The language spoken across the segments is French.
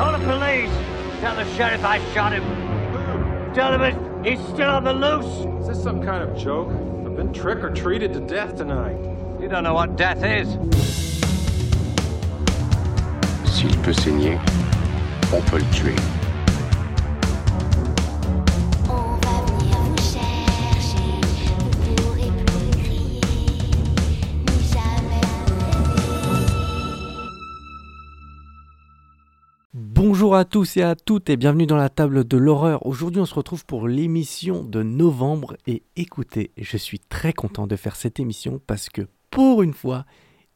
Call the police. Tell the sheriff I shot him. Tell him he's still on the loose. Is this some kind of joke? I've been trick or treated to death tonight. You don't know what death is. S'il peut saigner, on peut le tuer. Bonjour à tous et à toutes et bienvenue dans la table de l'horreur. Aujourd'hui on se retrouve pour l'émission de novembre et écoutez, je suis très content de faire cette émission parce que pour une fois,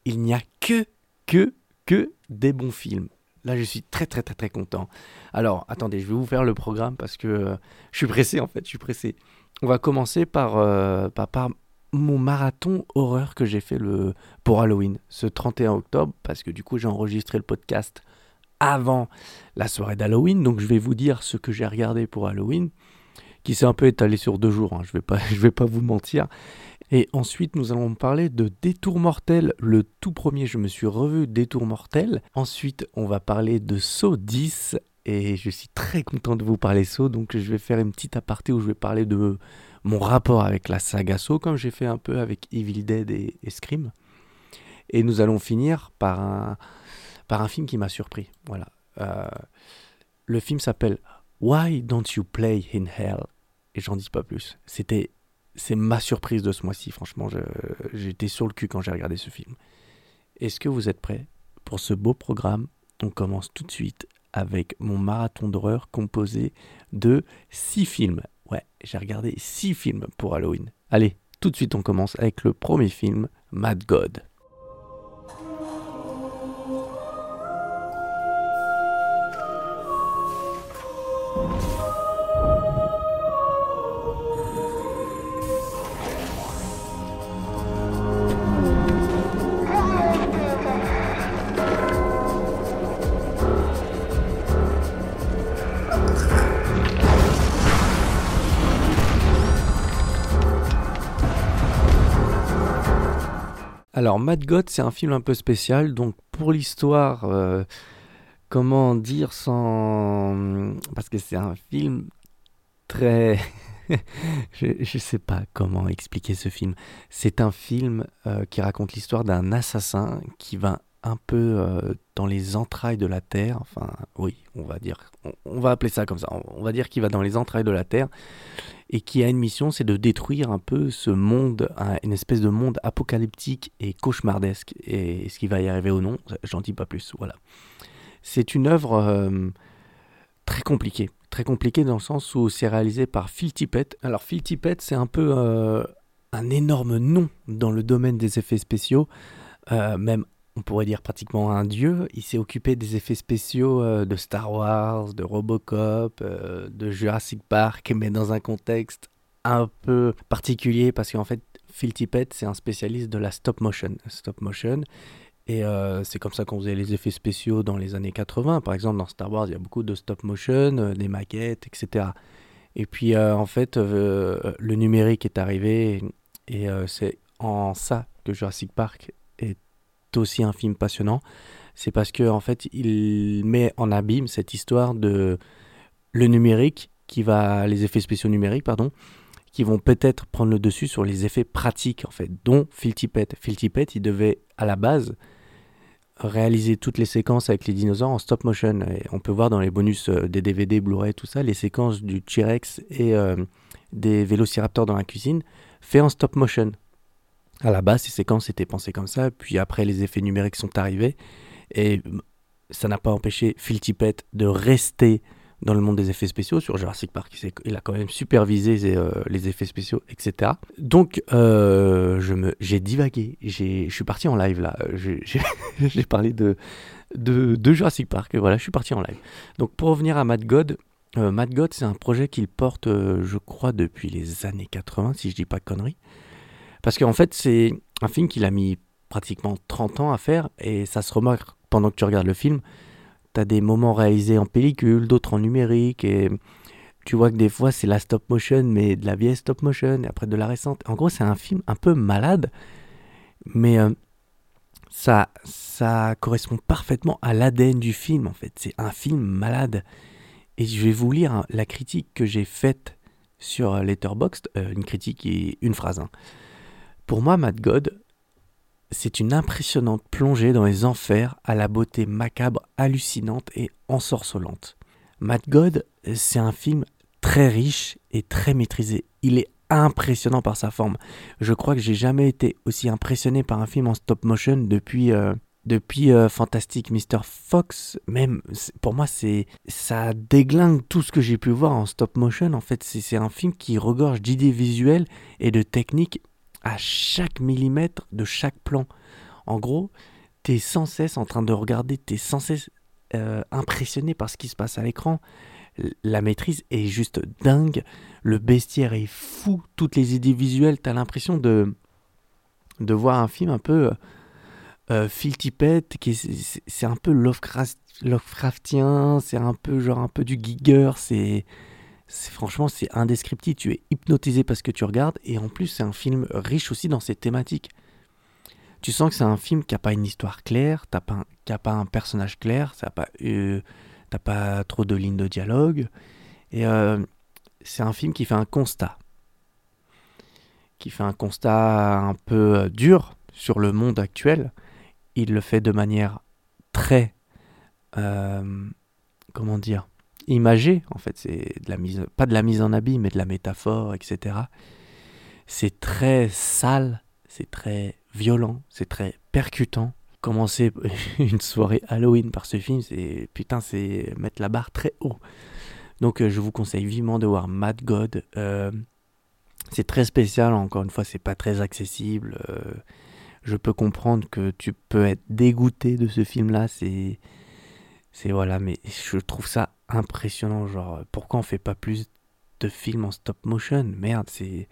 il n'y a que, que, que des bons films. Là je suis très très très très content. Alors attendez, je vais vous faire le programme parce que euh, je suis pressé en fait, je suis pressé. On va commencer par, euh, par, par mon marathon horreur que j'ai fait le, pour Halloween ce 31 octobre parce que du coup j'ai enregistré le podcast avant la soirée d'Halloween. Donc je vais vous dire ce que j'ai regardé pour Halloween, qui s'est un peu étalé sur deux jours, hein, je ne vais, pas- vais pas vous mentir. Et ensuite, nous allons parler de Détour mortel, le tout premier, je me suis revu Détour mortel. Ensuite, on va parler de Saw 10, et je suis très content de vous parler Saw, donc je vais faire une petite aparté où je vais parler de mon rapport avec la saga Saw, comme j'ai fait un peu avec Evil Dead et, et Scream. Et nous allons finir par un, par un film qui m'a surpris. Voilà. Euh, le film s'appelle Why Don't You Play in Hell? Et j'en dis pas plus. C'était, c'est ma surprise de ce mois-ci. Franchement, j'étais sur le cul quand j'ai regardé ce film. Est-ce que vous êtes prêts pour ce beau programme? On commence tout de suite avec mon marathon d'horreur composé de six films. Ouais, j'ai regardé six films pour Halloween. Allez, tout de suite on commence avec le premier film, Mad God. Alors, Mad God, c'est un film un peu spécial. Donc, pour l'histoire, euh, comment dire sans. Parce que c'est un film très. je ne sais pas comment expliquer ce film. C'est un film euh, qui raconte l'histoire d'un assassin qui va un peu euh, dans les entrailles de la Terre. Enfin, oui, on va dire. On, va appeler ça comme ça. On va dire qu'il va dans les entrailles de la Terre et qui a une mission, c'est de détruire un peu ce monde, un- une espèce de monde apocalyptique et cauchemardesque. Et est-ce qu'il va y arriver ou non J'en dis pas plus. Voilà. C'est une œuvre euh, très compliquée. Très compliquée dans le sens où c'est réalisé par Phil Tippett. Alors Phil Tippett, c'est un peu euh, un énorme nom dans le domaine des effets spéciaux. Euh, même, on pourrait dire pratiquement un dieu. Il s'est occupé des effets spéciaux euh, de Star Wars, de Robocop, euh, de Jurassic Park, mais dans un contexte un peu particulier parce qu'en fait, Phil Tippett, c'est un spécialiste de la stop motion. Stop motion. Et euh, c'est comme ça qu'on faisait les effets spéciaux dans les années 80. Par exemple, dans Star Wars, il y a beaucoup de stop motion, des maquettes, etc. Et puis, en fait, le numérique est arrivé et euh, c'est en ça que Jurassic Park aussi un film passionnant. C'est parce que en fait, il met en abîme cette histoire de le numérique qui va, les effets spéciaux numériques, pardon, qui vont peut-être prendre le dessus sur les effets pratiques, en fait, dont Phil Tippett. Phil Tippett, il devait, à la base, réaliser toutes les séquences avec les dinosaures en stop motion. Et on peut voir dans les bonus euh, des DVD, Blu-ray, tout ça, les séquences du T-Rex et euh, des vélociraptors dans la cuisine, fait en stop motion. À la base, ces séquences étaient pensées comme ça, puis après, les effets numériques sont arrivés, et ça n'a pas empêché Phil Tippett de rester dans le monde des effets spéciaux. Sur Jurassic Park, il, a quand même supervisé les, euh, les effets spéciaux, etc. Donc, euh, j'ai divagué. Je suis parti en live là. J'ai, parlé de, de, Jurassic Park. Voilà, je suis parti en live. Donc, pour revenir à Mad God, euh, Mad God, c'est un projet qu'il porte, je crois, depuis les années 80, si je dis pas de conneries. Parce qu'en fait, c'est un film qu'il a mis pratiquement 30 ans à faire et ça se remarque pendant que tu regardes le film. Tu as des moments réalisés en pellicule, d'autres en numérique et tu vois que des fois c'est la stop motion mais de la vieille stop motion et après de la récente. En gros, c'est un film un peu malade mais euh, ça, ça correspond parfaitement à l'ADN du film en fait. C'est un film malade. Et je vais vous lire hein, la critique que j'ai faite sur Letterboxd, euh, une critique et une phrase. hein. Pour moi, Mad God, c'est une impressionnante plongée dans les enfers à la beauté macabre, hallucinante et ensorcelante. Mad God, c'est un film très riche et très maîtrisé. Il est impressionnant par sa forme. Je crois que j'ai jamais été aussi impressionné par un film en stop motion depuis euh, depuis euh, Fantastic Mr. Fox. Même pour moi, c'est ça déglingue tout ce que j'ai pu voir en stop motion. En fait, c'est un film qui regorge d'idées visuelles et de techniques à chaque millimètre de chaque plan. En gros, t'es sans cesse en train de regarder, t'es sans cesse euh, impressionné par ce qui se passe à l'écran. La maîtrise est juste dingue. Le bestiaire est fou. Toutes les idées visuelles, t'as l'impression de, de voir un film un peu euh, euh, qui est- c'est un peu Lovecraft, Lovecraftien, c'est un peu genre un peu du Giger, c'est- franchement c'est indescriptible, tu es hypnotisé parce que tu regardes et en plus c'est un film riche aussi dans ses thématiques. Tu sens que c'est un film qui a pas une histoire claire, qui a pas un personnage clair, ça pas euh, t'as pas trop de lignes de dialogue et euh, c'est un film qui fait un constat, qui fait un constat un peu euh, dur sur le monde actuel. Il le fait de manière très comment dire imagée en fait. C'est de la mise pas de la mise en habit mais de la métaphore etc c'est très sale c'est très violent c'est très percutant. Commencer une soirée Halloween par ce film c'est putain c'est mettre la barre très haut. Donc euh, je vous conseille vivement de voir Mad God. Euh, c'est très spécial encore une fois c'est pas très accessible. Euh, je peux comprendre que tu peux être dégoûté de ce film là c'est c'est voilà, mais je trouve ça impressionnant. Genre, pourquoi on fait pas plus de films en stop motion? Merde, c'est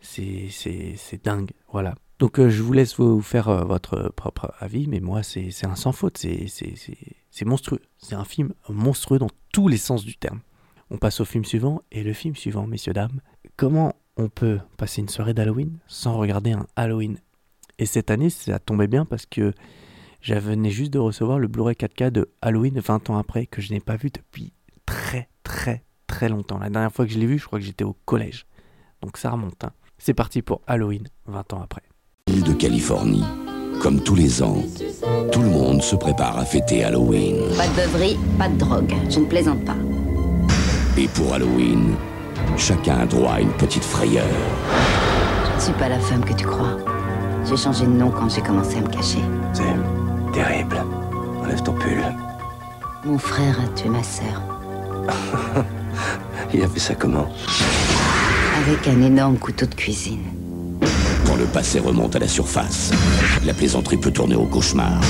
c'est dingue. Voilà. Donc euh, je vous laisse vous faire euh, votre propre avis, mais moi c'est un sans faute. C'est monstrueux. C'est un film monstrueux dans tous les sens du terme. On passe au film suivant et le film suivant, messieurs dames. Comment on peut passer une soirée d'Halloween sans regarder un Halloween? Et cette année, ça tombait bien parce que je venais juste de recevoir le Blu-ray 4K de Halloween 20 ans après que je n'ai pas vu depuis très très très longtemps. La dernière fois que je l'ai vu, je crois que j'étais au collège. Donc ça remonte. hein. C'est parti pour Halloween 20 ans après. Île de Californie. Comme tous les ans, tout le monde se prépare à fêter Halloween. Pas de beuverie, pas de drogue. Je ne plaisante pas. Et pour Halloween, chacun a droit à une petite frayeur. Je ne suis pas la femme que tu crois. J'ai changé de nom quand j'ai commencé à me cacher. C'est terrible. Enlève ton pull. Mon frère a tué ma sœur. Il a fait ça comment Avec un énorme couteau de cuisine. Quand le passé remonte à la surface, la plaisanterie peut tourner au cauchemar.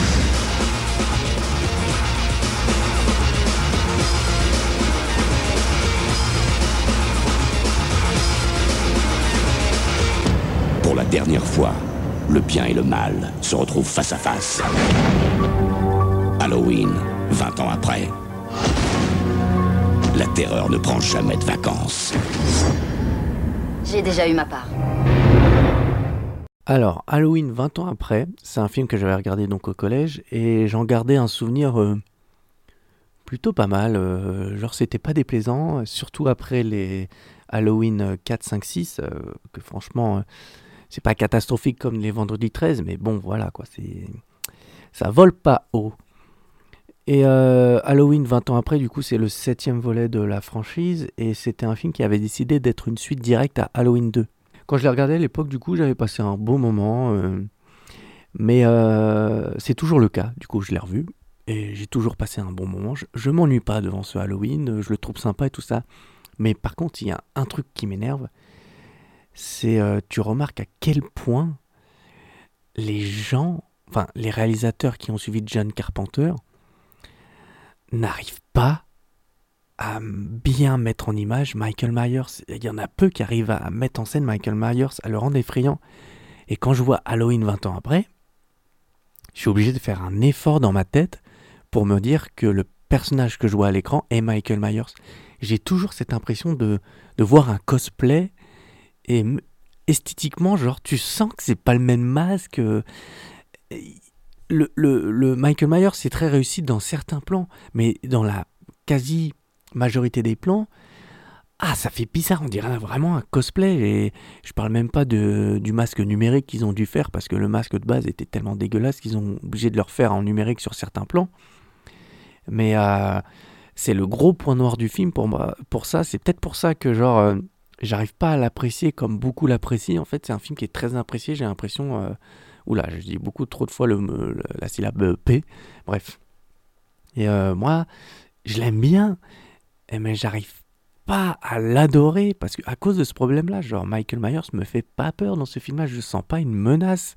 Pour la dernière fois, le bien et le mal se retrouvent face à face. Halloween, 20 ans après. La terreur ne prend jamais de vacances. J'ai déjà eu ma part. Alors, Halloween 20 ans après, c'est un film que j'avais regardé donc au collège et j'en gardais un souvenir euh, plutôt pas mal. euh, genre, c'était pas déplaisant, surtout après les Halloween 4, 5, 6, euh, que franchement, euh, c'est pas catastrophique comme les vendredis 13, mais bon, voilà quoi, c'est. Ça vole pas haut. Et euh, Halloween 20 ans après, du coup, c'est le septième volet de la franchise et c'était un film qui avait décidé d'être une suite directe à Halloween 2. Quand je l'ai regardé à l'époque, du coup, j'avais passé un bon moment. euh, mais euh, c'est toujours le cas. Du coup, je l'ai revu. Et j'ai toujours passé un bon moment. Je, je m'ennuie pas devant ce Halloween. Je le trouve sympa et tout ça. Mais par contre, il y a un truc qui m'énerve. C'est euh, tu remarques à quel point les gens, enfin les réalisateurs qui ont suivi John Carpenter, n'arrivent pas à bien mettre en image Michael Myers. Il y en a peu qui arrivent à mettre en scène Michael Myers, à le rendre effrayant. Et quand je vois Halloween 20 ans après, je suis obligé de faire un effort dans ma tête pour me dire que le personnage que je vois à l'écran est Michael Myers. J'ai toujours cette impression de, de voir un cosplay et esthétiquement, genre, tu sens que c'est pas le même masque. euh, le, le, le Michael Myers, c'est très réussi dans certains plans, mais dans la quasi majorité des plans, ah, ça fait bizarre, on dirait vraiment un cosplay. Et je parle même pas de, du masque numérique qu'ils ont dû faire parce que le masque de base était tellement dégueulasse qu'ils ont obligé de le refaire en numérique sur certains plans. Mais euh, c'est le gros point noir du film pour moi. Pour ça, c'est peut-être pour ça que genre euh, j'arrive pas à l'apprécier comme beaucoup l'apprécient. En fait, c'est un film qui est très apprécié. J'ai l'impression, euh, oula, je dis beaucoup trop de fois la syllabe P. Bref. Et euh, moi, je l'aime bien, eh, mais j'arrive pas à l'adorer parce que à cause de ce problème-là, genre Michael Myers me fait pas peur dans ce film-là. Je sens pas une menace.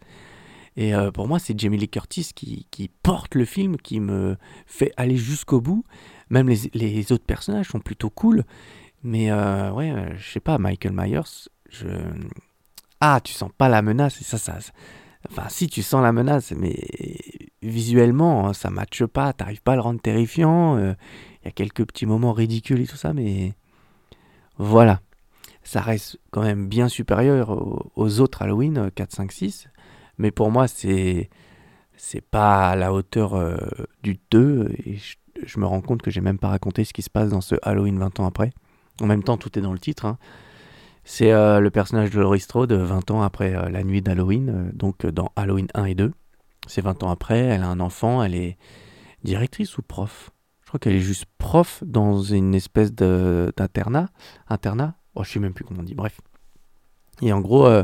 Et euh, pour moi, c'est Jamie Lee Curtis qui, qui porte le film, qui me fait aller jusqu'au bout. Même les, les autres personnages sont plutôt cool. Mais euh, ouais, euh, je sais pas, Michael Myers, je... Ah, tu sens pas la menace, et ça, ça... Enfin, si, tu sens la menace, mais visuellement, hein, ça matche pas, t'arrives pas à le rendre terrifiant. euh, Il y a quelques petits moments ridicules et tout ça, mais... Voilà. Ça reste quand même bien supérieur aux, autres Halloween, euh, 4, 5, 6. Mais pour moi, c'est... C'est pas à la hauteur euh, du 2, et je, je me rends compte que j'ai même pas raconté ce qui se passe dans ce Halloween 20 ans après. En même temps, tout est dans le titre. hein. C'est euh, le personnage de Laurie Strode 20 ans après euh, la nuit d'Halloween, euh, donc euh, dans Halloween 1 et 2. C'est 20 ans après, elle a un enfant, elle est directrice ou prof? Je crois qu'elle est juste prof dans une espèce d'internat. Internat? Oh, Je sais même plus comment on dit, bref. Et en gros, euh,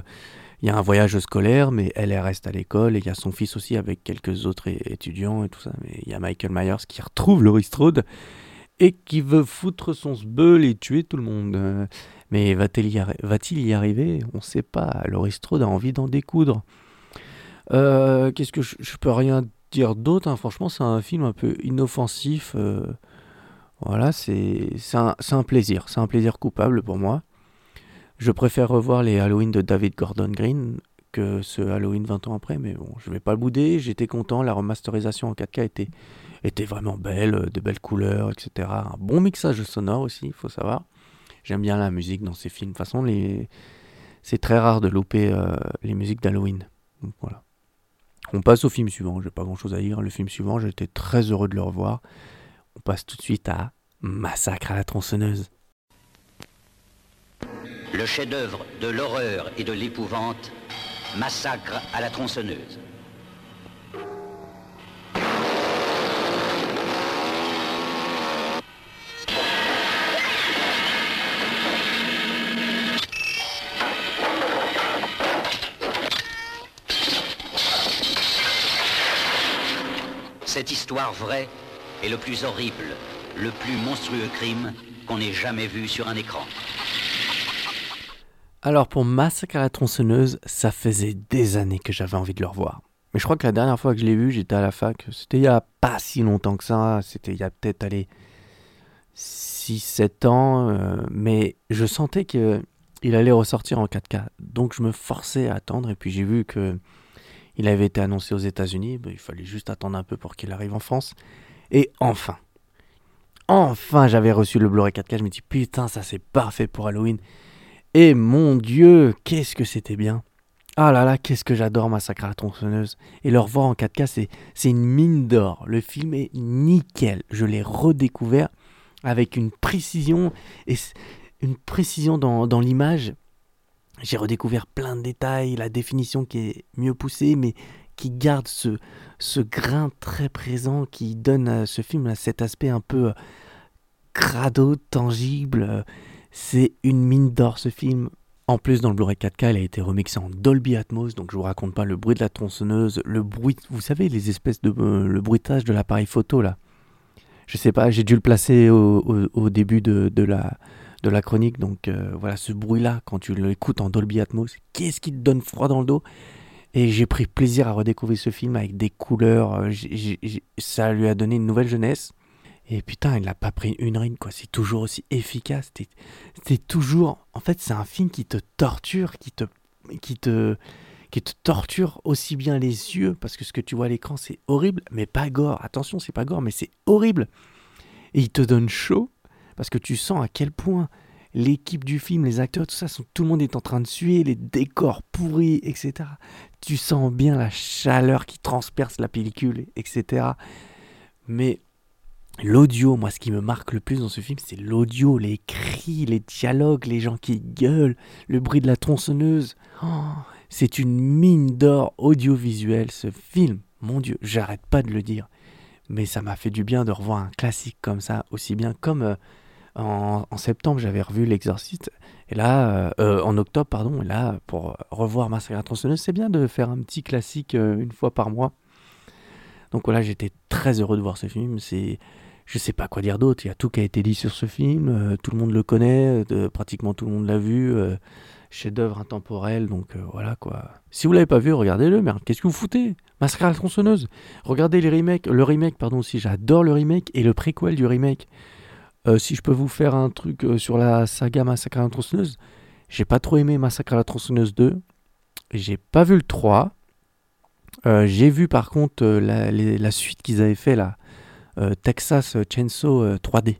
il y a un voyage scolaire, mais elle, reste à l'école, et il y a son fils aussi avec quelques autres étudiants et tout ça. Mais il y a Michael Myers qui retrouve Laurie Strode et qui veut foutre son sbeul et tuer tout le monde. Mais va-t-il y, arriver? On ne sait pas. Laurie a envie d'en découdre. Euh, Qu'est-ce que je, peux rien dire d'autre hein. Franchement, c'est un film un peu inoffensif. euh, voilà, c'est un, plaisir. C'est un plaisir coupable pour moi. Je préfère revoir les Halloween de David Gordon Green que ce Halloween 20 ans après, mais bon, je vais pas le bouder. J'étais content. La remasterisation en 4K était, était vraiment belle, euh, de belles couleurs, etc. Un bon mixage sonore aussi, il faut savoir. J'aime bien la musique dans ces films. De toute façon, c'est très rare de louper euh, les musiques d'Halloween. Voilà. On passe au film suivant. J'ai pas grand chose à dire. Le film suivant, j'étais très heureux de le revoir. On passe tout de suite à Massacre à la tronçonneuse. Le chef-d'œuvre de l'horreur et de l'épouvante, Massacre à la tronçonneuse. Cette histoire vraie est le plus horrible, le plus monstrueux crime qu'on ait jamais vu sur un écran. Alors pour Massacre à la tronçonneuse, ça faisait des années que j'avais envie de le revoir. Mais je crois que la dernière fois que je l'ai vu, j'étais à la fac. C'était il y a pas si longtemps que ça. C'était il y a peut-être, allez, 6-7 ans. euh, mais je sentais que il allait ressortir en 4K. Donc je me forçais à attendre. Et puis j'ai vu que il avait été annoncé aux États-Unis. Il fallait juste attendre un peu pour qu'il arrive en France. Et enfin, enfin j'avais reçu le Blu-ray 4K. Je me dis putain, ça c'est parfait pour Halloween. Et mon Dieu, qu'est-ce que c'était bien. Ah là là, qu'est-ce que j'adore Massacre à la tronçonneuse. Et le revoir en 4K, c'est, une mine d'or. Le film est nickel. Je l'ai redécouvert avec une précision, et une précision dans l'image. J'ai redécouvert plein de détails, la définition qui est mieux poussée, mais qui garde ce, ce grain très présent, qui donne à ce film cet aspect un peu euh, crado, tangible. c'est une mine d'or ce film. En plus, dans le Blu-ray 4K, il a été remixé en Dolby Atmos, donc je vous raconte pas le bruit de la tronçonneuse, le bruit, vous savez, les espèces de euh, le bruitage de l'appareil photo là. Je sais pas, j'ai dû le placer au, au- au début de, de la de la chronique, donc euh, voilà ce bruit-là quand tu l'écoutes en Dolby Atmos, qu'est-ce qui te donne froid dans le dos? Et j'ai pris plaisir à redécouvrir ce film avec des couleurs, euh, ça lui a donné une nouvelle jeunesse. Et putain, il n'a pas pris une rime, quoi. C'est toujours aussi efficace. C'est toujours. En fait, c'est un film qui te torture, qui te, qui te, qui te torture aussi bien les yeux, parce que ce que tu vois à l'écran, c'est horrible, mais pas gore. Attention, c'est pas gore, mais c'est horrible. Et il te donne chaud, parce que tu sens à quel point l'équipe du film, les acteurs, tout ça, tout le monde est en train de suer, les décors pourris, etc. Tu sens bien la chaleur qui transperce la pellicule, etc. Mais l'audio, moi, ce qui me marque le plus dans ce film, c'est l'audio, les cris, les dialogues, les gens qui gueulent, le bruit de la tronçonneuse. Oh, c'est une mine d'or audiovisuelle, ce film. Mon Dieu, j'arrête pas de le dire. Mais ça m'a fait du bien de revoir un classique comme ça, aussi bien comme euh, en, septembre, j'avais revu L'Exorciste. Et là, euh, euh, en octobre, pardon, et là, pour revoir Massacre à tronçonneuse, c'est bien de faire un petit classique euh, une fois par mois. Donc voilà, j'étais très heureux de voir ce film. C'est, je sais pas quoi dire d'autre. Il y a tout qui a été dit sur ce film. tout le monde le connaît. pratiquement tout le monde l'a vu. chef-d'œuvre intemporel. Donc voilà quoi. Si vous l'avez pas vu, regardez-le. Merde, qu'est-ce que vous foutez? Massacre à tronçonneuse. Regardez les remakes. Le remake, pardon aussi. J'adore le remake et le préquel du remake. Euh, si je peux vous faire un truc euh, sur la saga Massacre à la tronçonneuse, j'ai pas trop aimé Massacre à la tronçonneuse 2. J'ai pas vu le 3. Euh, j'ai vu par contre la, la suite qu'ils avaient fait là, Texas Chainsaw euh, 3D,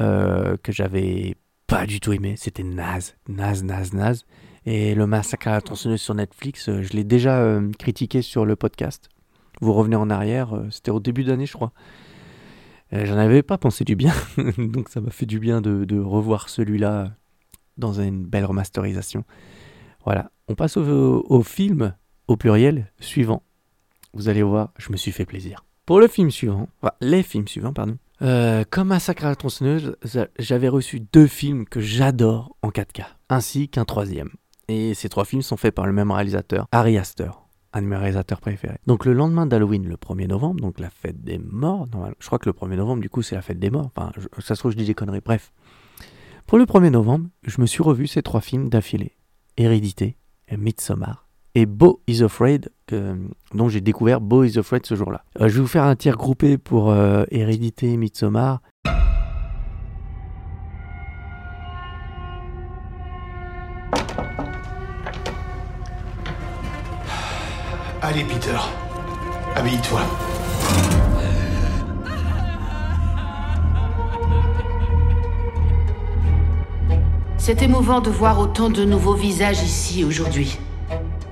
euh, que j'avais pas du tout aimé. C'était naze, naze, naze, naze. Et le massacre à la tronçonneuse sur Netflix, je l'ai déjà critiqué sur le podcast. Vous revenez en arrière, c'était au début d'année, je crois. Euh, J'en avais pas pensé du bien, donc ça m'a fait du bien de, revoir celui-là dans une belle remasterisation. Voilà, on passe au, film au pluriel suivant. Vous allez voir, je me suis fait plaisir. Pour le film suivant, enfin, les films suivants, pardon. euh, comme Massacre à la tronçonneuse, j'a- j'avais reçu deux films que j'adore en 4K, ainsi qu'un troisième. Et ces trois films sont faits par le même réalisateur, Harry Astor, un de mes réalisateurs préférés. Donc le lendemain d'Halloween, le 1er novembre, donc la fête des morts, je crois que le 1er novembre, du coup, c'est la fête des morts. Enfin, ça se trouve, je dis des conneries. Bref. Pour le 1er novembre, je me suis revu ces trois films d'affilée. Hérédité, Midsommar et Beau is Afraid, dont j'ai découvert Beau is Afraid ce jour-là. Euh, je vais vous faire un tir groupé pour euh, Hérédité, Midsommar. Allez, Peter. Habille-toi. C'est émouvant de voir autant de nouveaux visages ici aujourd'hui.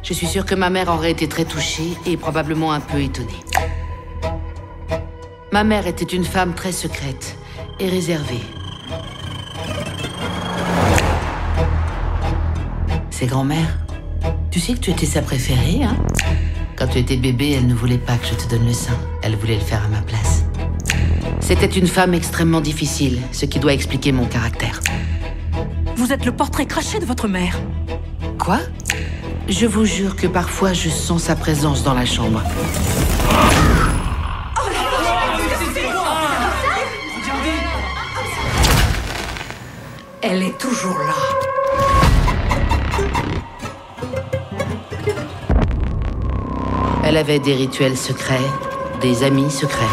Je suis sûre que ma mère aurait été très touchée et probablement un peu étonnée. Ma mère était une femme très secrète et réservée. C'est grand-mère. Tu sais que tu étais sa préférée, hein? Quand tu étais bébé, elle ne voulait pas que je te donne le sein. Elle voulait le faire à ma place. C'était une femme extrêmement difficile, ce qui doit expliquer mon caractère. Vous êtes le portrait craché de votre mère. Quoi? Je vous jure que parfois je sens sa présence dans la chambre. Elle est toujours là. Elle avait des rituels secrets, des amis secrets.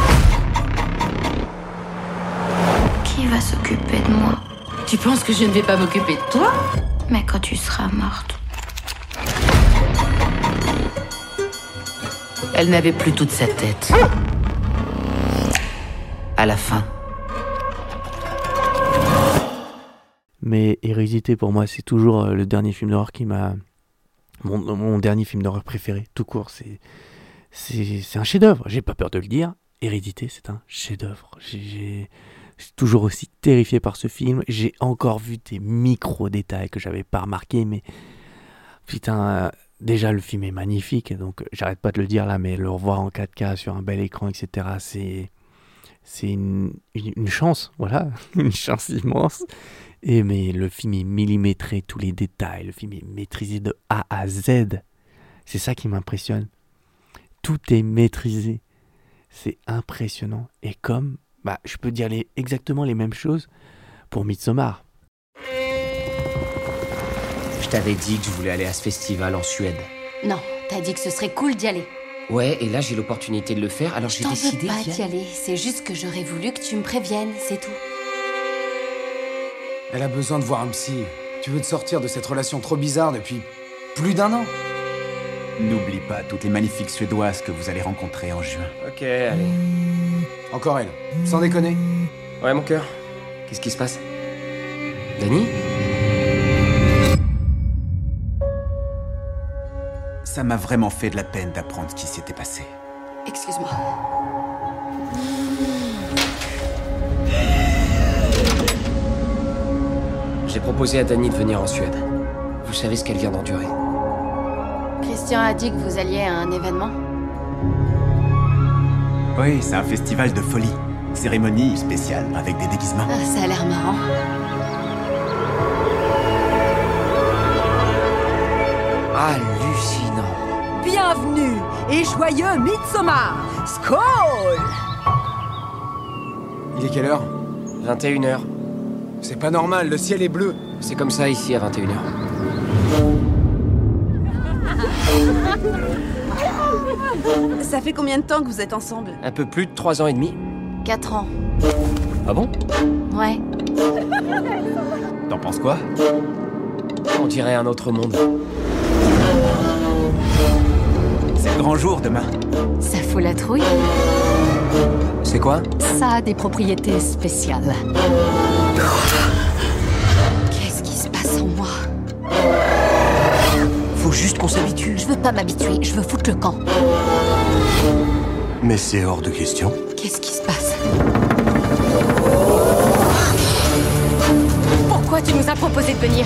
Qui va s'occuper de moi? Tu penses que je ne vais pas m'occuper de toi? Mais quand tu seras morte. Elle n'avait plus toute sa tête. À la fin. Mais Hérédité, pour moi, c'est toujours euh, le dernier film d'horreur qui m'a. Mon, dernier film d'horreur préféré, tout court. C'est, c'est, un chef-d'œuvre. J'ai pas peur de le dire. Hérédité, c'est un chef-d'œuvre. J'ai, toujours aussi terrifié par ce film. J'ai encore vu des micro-détails que j'avais pas remarqués, mais. Putain, euh, déjà le film est magnifique, donc euh, j'arrête pas de le dire là, mais le revoir en 4K sur un bel écran, etc., c'est. Une- une chance, voilà, une chance immense. Et mais le film est millimétré, tous les détails, le film est maîtrisé de A à Z. C'est ça qui m'impressionne. Tout est maîtrisé. C'est impressionnant. Et comme, bah, je peux dire les, exactement les mêmes choses pour Midsommar. Je t'avais dit que je voulais aller à ce festival en Suède. Non, t'as dit que ce serait cool d'y aller. Ouais, et là j'ai l'opportunité de le faire, alors j'ai T'en décidé veux pas d'y aller, c'est juste que j'aurais voulu que tu me préviennes, c'est tout. Elle a besoin de voir un psy. Tu veux te sortir de cette relation trop bizarre depuis plus d'un an? N'oublie pas toutes les magnifiques Suédoises que vous allez rencontrer en juin. Ok, allez. Encore elle. Sans déconner. Ouais, mon cœur. Qu'est-ce qui se passe? Danny? Ça m'a vraiment fait de la peine d'apprendre ce qui s'était passé. Excuse-moi. J'ai proposé à Danny de venir en Suède. Vous savez ce qu'elle vient d'endurer. Christian a dit que vous alliez à un événement Oui, c'est un festival de folie. Cérémonie spéciale avec des déguisements. Ah, Ça a l'air marrant. Hallucinant. Bienvenue et joyeux Midsommar Skål Il est quelle heure? 21h. C'est pas normal, le ciel est bleu. C'est comme ça ici à 21h. Ça fait combien de temps que vous êtes ensemble? Un peu plus de 3 ans et demi. 4 ans. Ah bon? Ouais. T'en penses quoi? On dirait un autre monde. C'est le grand jour demain. Ça fout la trouille. C'est quoi? Ça a des propriétés spéciales. Qu'est-ce qui se passe en moi? Faut juste qu'on s'habitue. Je veux pas m'habituer, je veux foutre le camp. Mais c'est hors de question. Qu'est-ce qui se passe? Pourquoi tu nous as proposé de venir?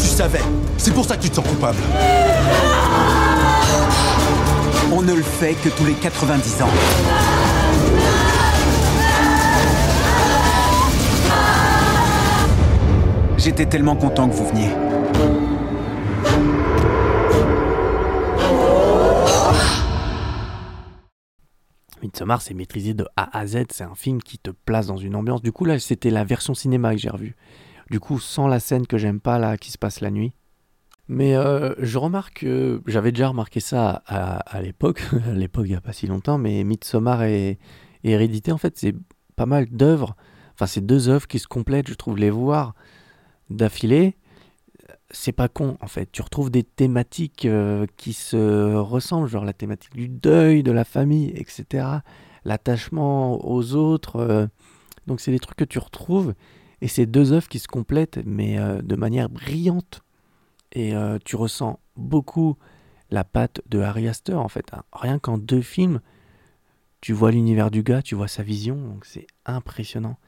Tu savais. C'est pour ça que tu te sens coupable. On ne le fait que tous les 90 ans. J'étais tellement content que vous veniez. Midsommar, c'est maîtrisé de A à Z. C'est un film qui te place dans une ambiance. Du coup, là, c'était la version cinéma que j'ai revue. Du coup, sans la scène que j'aime pas, là, qui se passe la nuit. Mais euh, je remarque que j'avais déjà remarqué ça à, à l'époque, à l'époque il n'y a pas si longtemps, mais Midsommar et, et Hérédité, en fait, c'est pas mal d'œuvres. Enfin, c'est deux œuvres qui se complètent, je trouve, les voir d'affilée. C'est pas con, en fait. Tu retrouves des thématiques euh, qui se ressemblent, genre la thématique du deuil, de la famille, etc. L'attachement aux autres. euh. Donc, c'est des trucs que tu retrouves. Et c'est deux œuvres qui se complètent, mais euh, de manière brillante et tu ressens beaucoup la patte de Harry Astor en fait. hein. Rien qu'en deux films, tu vois l'univers du gars, tu vois sa vision, donc c'est impressionnant.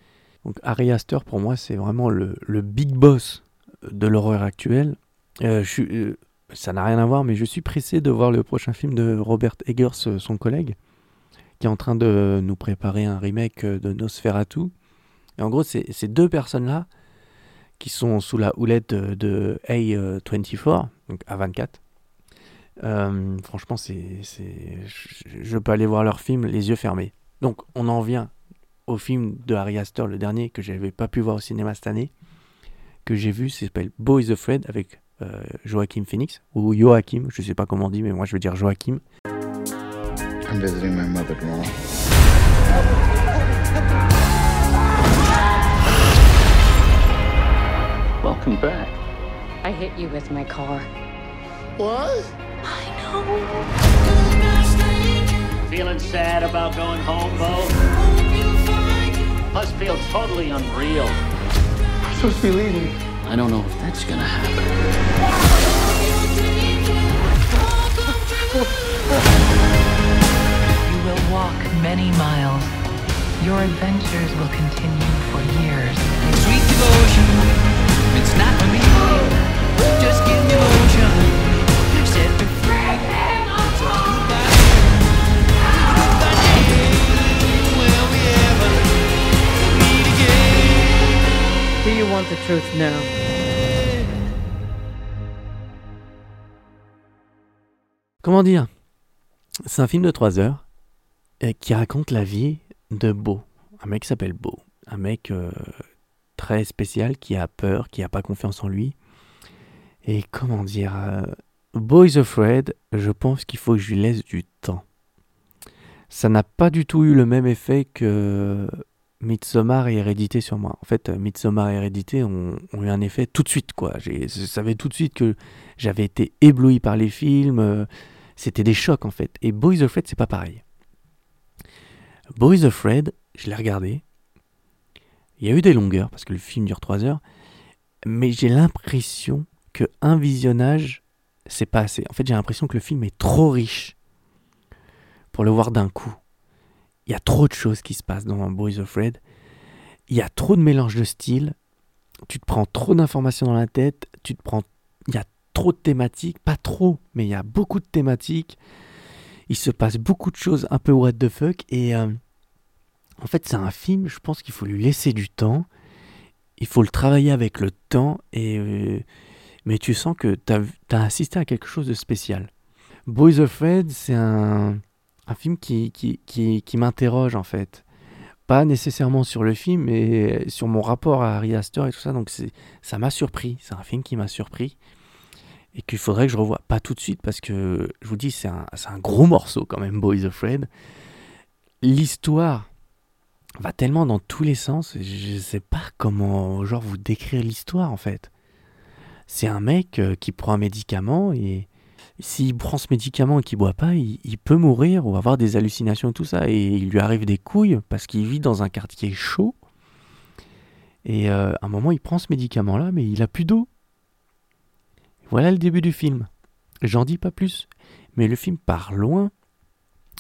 Donc Harry Astor pour moi c'est vraiment le, big boss de l'horreur actuelle. Euh, euh, ça n'a rien à voir, mais je suis pressé de voir le prochain film de Robert Eggers, euh, son collègue, qui est en train de nous préparer un remake de Nosferatu. Et en gros, ces deux personnes-là qui sont sous la houlette de, de A24, donc A24. Euh, franchement, c'est, je peux aller voir leur film les yeux fermés. Donc, on en vient au film de Harry Astor, le dernier que j'avais pas pu voir au cinéma cette année, que j'ai vu, s'appelle Boys Afraid avec euh, Joachim Phoenix, ou Joachim, je sais pas comment on dit, mais moi je veux dire Joachim. I'm visiting my mother tomorrow. Welcome back. I hit you with my car. What? I know. Feeling sad about going home, Bo? Must feel totally unreal. I'm supposed to be leaving. I don't know if that's gonna happen. You will walk many miles. Your adventures will continue for years. Sweet devotion, it's not for me. Just give me Comment dire? C'est un film de 3 heures qui raconte la vie de Beau. Un mec qui s'appelle Beau. Un mec euh, très spécial qui a peur, qui n'a pas confiance en lui. Et comment dire euh, Beau is afraid, je pense qu'il faut que je lui laisse du temps. Ça n'a pas du tout eu le même effet que Midsommar et Hérédité sur moi. En fait, euh, Midsommar et Hérédité ont, ont eu un effet tout de suite, quoi. Je savais tout de suite que j'avais été ébloui par les films. euh, C'était des chocs, en fait. Et Boys Afraid, c'est pas pareil. Boys Afraid, je l'ai regardé. Il y a eu des longueurs, parce que le film dure 3 heures, mais j'ai l'impression que un visionnage, c'est pas assez. En fait, j'ai l'impression que le film est trop riche pour le voir d'un coup. Il y a trop de choses qui se passent dans Boys of Red. Il y a trop de mélange de styles. Tu te prends trop d'informations dans la tête. Tu te prends. Il y a trop de thématiques. Pas trop, mais il y a beaucoup de thématiques. Il se passe beaucoup de choses un peu what the fuck. Et euh, en fait, c'est un film, je pense qu'il faut lui laisser du temps. Il faut le travailler avec le temps. Et, euh, mais tu sens que tu as, assisté à quelque chose de spécial. Boys of Red, c'est un, un film qui, qui, qui, qui m'interroge en fait. Pas nécessairement sur le film, mais sur mon rapport à Harry Astor et tout ça. Donc ça m'a surpris. C'est un film qui m'a surpris. Et qu'il faudrait que je revoie. Pas tout de suite, parce que je vous dis, c'est un, un gros morceau quand même, Boys of Red. L'histoire va tellement dans tous les sens. Je sais pas comment genre vous décrire l'histoire en fait. C'est un mec euh, qui prend un médicament et s'il prend ce médicament et qu'il boit pas, il, peut mourir ou avoir des hallucinations et tout ça. Et il lui arrive des couilles parce qu'il vit dans un quartier chaud. Et euh, à un moment, il prend ce médicament-là, mais il a plus d'eau. Voilà le début du film. J'en dis pas plus. Mais le film part loin.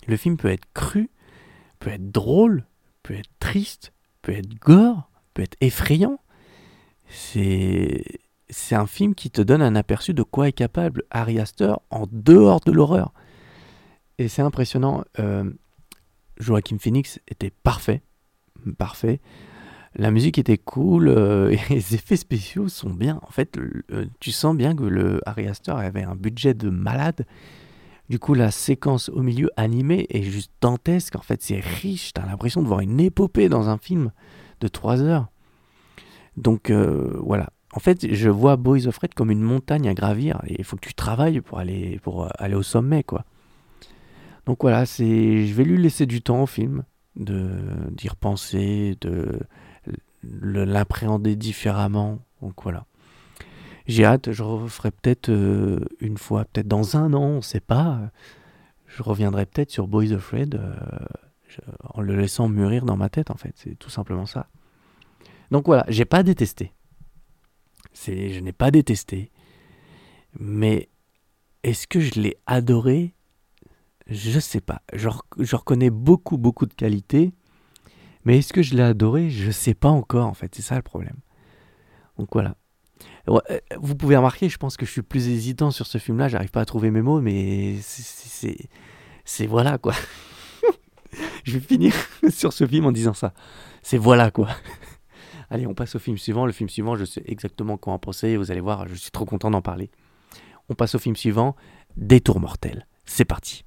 Le film peut être cru, peut être drôle, peut être triste, peut être gore, peut être effrayant. C'est c'est un film qui te donne un aperçu de quoi est capable Harry Astor en dehors de l'horreur. Et c'est impressionnant. Euh, Joachim Phoenix était parfait. Parfait. La musique était cool. Euh, et les effets spéciaux sont bien. En fait, euh, tu sens bien que le Harry Astor avait un budget de malade. Du coup, la séquence au milieu animée est juste dantesque. En fait, c'est riche. T'as l'impression de voir une épopée dans un film de 3 heures. Donc voilà, en fait, je vois Boys of Red comme une montagne à gravir et il faut que tu travailles pour aller, pour euh, aller au sommet, quoi. Donc voilà, c'est, je vais lui laisser du temps au film, de d'y repenser, de l'appréhender différemment. Donc voilà. J'ai hâte, je referai peut-être euh, une fois, peut-être dans un an, on sait pas. Je reviendrai peut-être sur Boys of Red euh, je, en le laissant mûrir dans ma tête, en fait. C'est tout simplement ça. Donc voilà, j'ai pas détesté. Je n'ai pas détesté. Mais est-ce que je l'ai adoré? Je sais pas. Je, reconnais beaucoup, beaucoup de qualités. Mais est-ce que je l'ai adoré? Je sais pas encore, en fait. C'est ça le problème. Donc voilà. Vous pouvez remarquer, je pense que je suis plus hésitant sur ce film-là. J'arrive pas à trouver mes mots, mais. C'est voilà, quoi. je vais finir sur ce film en disant ça. C'est voilà, quoi. Allez, on passe au film suivant. Le film suivant, je sais exactement quoi en penser. Vous allez voir, je suis trop content d'en parler. On passe au film suivant, Détour mortel. C'est parti.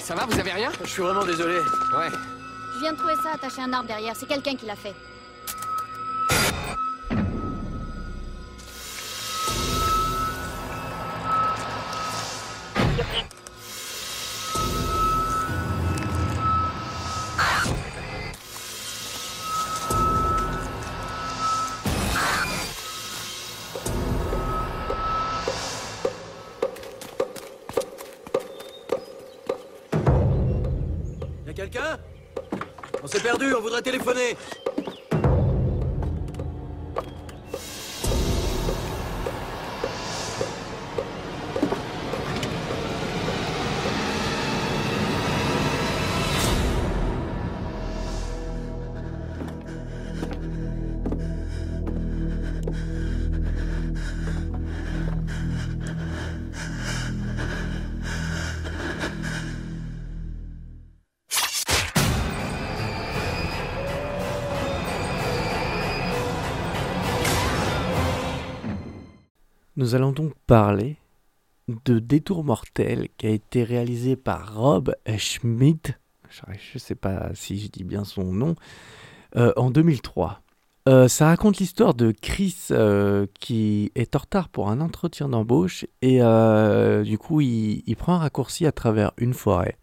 Ça va, vous avez rien? Je suis vraiment désolé. Ouais. Je viens de trouver ça attaché à un arbre derrière. C'est quelqu'un qui l'a fait. Y'a quelqu'un? On s'est perdu, on voudrait téléphoner. Nous allons donc parler de Détour mortel qui a été réalisé par Rob Schmidt, je ne sais pas si je dis bien son nom, euh, en 2003. Euh, ça raconte l'histoire de Chris euh, qui est en retard pour un entretien d'embauche et du coup il, il, prend un raccourci à travers une forêt,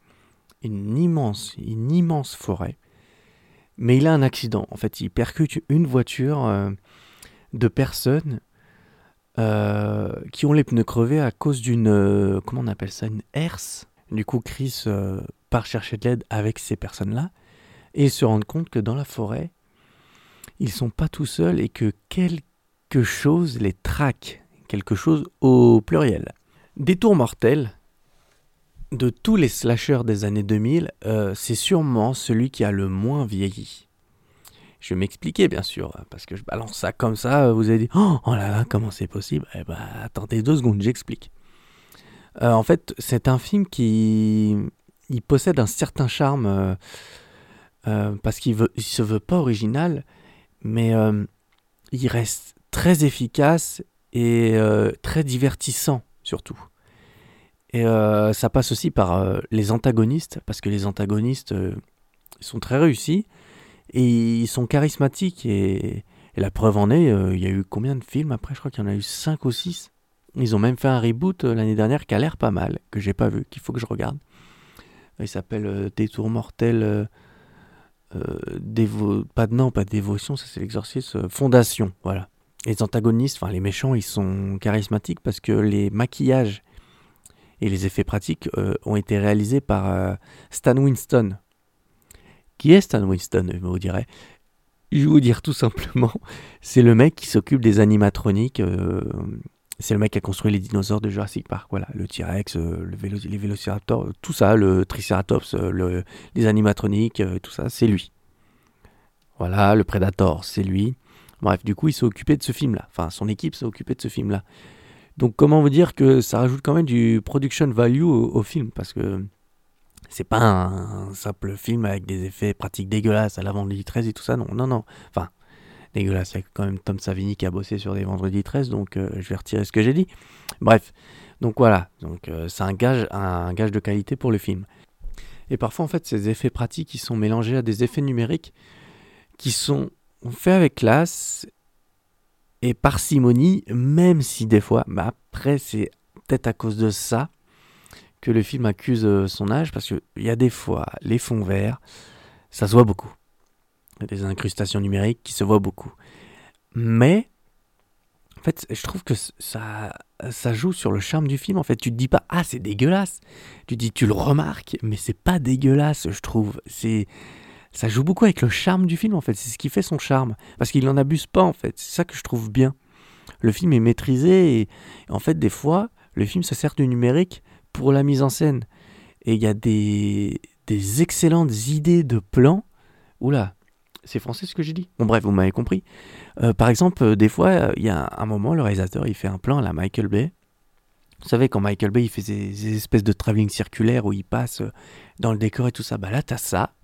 une immense, une immense forêt. Mais il a un accident. En fait, il percute une voiture de personnes euh, qui ont les pneus crevés à cause d'une. euh, comment on appelle ça Une herse. Du coup, Chris euh, part chercher de l'aide avec ces personnes-là et se rendent compte que dans la forêt, ils sont pas tout seuls et que quelque chose les traque. Quelque chose au pluriel. Détour mortel, de tous les slashers des années 2000, euh, c'est sûrement celui qui a le moins vieilli. Je vais m'expliquer, bien sûr, parce que je balance ça comme ça, vous allez dire Oh, oh là là, comment c'est possible? Eh ben, attendez deux secondes, j'explique. Euh, en fait, c'est un film qui il possède un certain charme euh, euh, parce qu'il il se veut pas original, mais il reste très efficace et très divertissant surtout. Et ça passe aussi par les antagonistes, parce que les antagonistes sont très réussis et ils sont charismatiques. Et, la preuve en est, euh, il y a eu combien de films après? Je crois qu'il y en a eu 5 ou 6. Ils ont même fait un reboot euh, l'année dernière qui a l'air pas mal, que j'ai pas vu, qu'il faut que je regarde. Il s'appelle euh, Détour mortel. euh, euh, pas de non, pas dévotion, ça c'est l'exorcisme. euh, Fondation, voilà. Les antagonistes, enfin les méchants, ils sont charismatiques parce que les maquillages et les effets pratiques euh, ont été réalisés par euh, Stan Winston. Qui est Stan Winston, vous dirais Je vais vous dire tout simplement, c'est le mec qui s'occupe des animatroniques. euh, c'est le mec qui a construit les dinosaures de Jurassic Park, voilà, le T-Rex, euh, le vélo- les vélociraptors, euh, tout ça, le Triceratops, le- les animatroniques, tout ça, c'est lui. Voilà, le Predator, c'est lui. Bref, du coup, il s'est occupé de ce film-là. Enfin, son équipe s'est occupée de ce film-là. Donc, comment vous dire que ça rajoute quand même du production value au film? Parce que c'est pas un, simple film avec des effets pratiques dégueulasses à la vendredi 13 et tout ça. Non, non, non. Enfin, dégueulasse. Il y a quand même Tom Savini qui a bossé sur des vendredis 13, donc euh, je vais retirer ce que j'ai dit. Bref, donc voilà. Donc, euh, c'est un gage, de qualité pour le film. Et parfois, en fait, ces effets pratiques, ils sont mélangés à des effets numériques qui sont faits avec classe et parcimonie, même si des fois, mais après, c'est peut-être à cause de ça que le film accuse euh, son âge, parce qu'il y a des fois, les fonds verts, ça se voit beaucoup. Il y a des incrustations numériques qui se voient beaucoup. Mais, en fait, je trouve que ça, ça joue sur le charme du film. En fait, tu te dis pas, ah, c'est dégueulasse. Tu dis, tu le remarques, mais c'est pas dégueulasse, je trouve. C'est ça joue beaucoup avec le charme du film en fait, c'est ce qui fait son charme parce qu'il n'en abuse pas en fait, c'est ça que je trouve bien. Le film est maîtrisé et en fait des fois le film se sert du numérique pour la mise en scène et il y a des, des excellentes idées de plans. Oula, c'est français ce que j'ai dit? Bon bref, vous m'avez compris. Euh, par exemple, euh, des fois euh, il y a un moment le réalisateur il fait un plan à la Michael Bay. Vous savez quand Michael Bay il fait ces, ces espèces de travelling circulaire où il passe dans le décor et tout ça, bah là t'as ça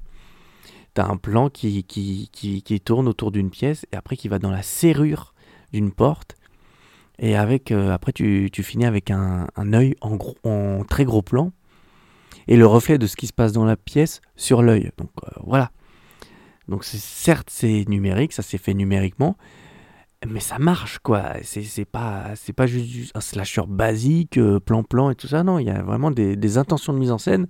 t'as un plan qui, qui, qui, qui tourne autour d'une pièce et après qui va dans la serrure d'une porte. Et avec, euh, après, tu, tu finis avec un, un œil en, gros, en très gros plan et le reflet de ce qui se passe dans la pièce sur l'œil. Donc euh, voilà. Donc certes c'est numérique, ça s'est fait numériquement, mais ça marche quoi. C'est pas pas juste un slasher basique, euh, plan-plan et tout ça. Non, il y a vraiment des, intentions de mise en scène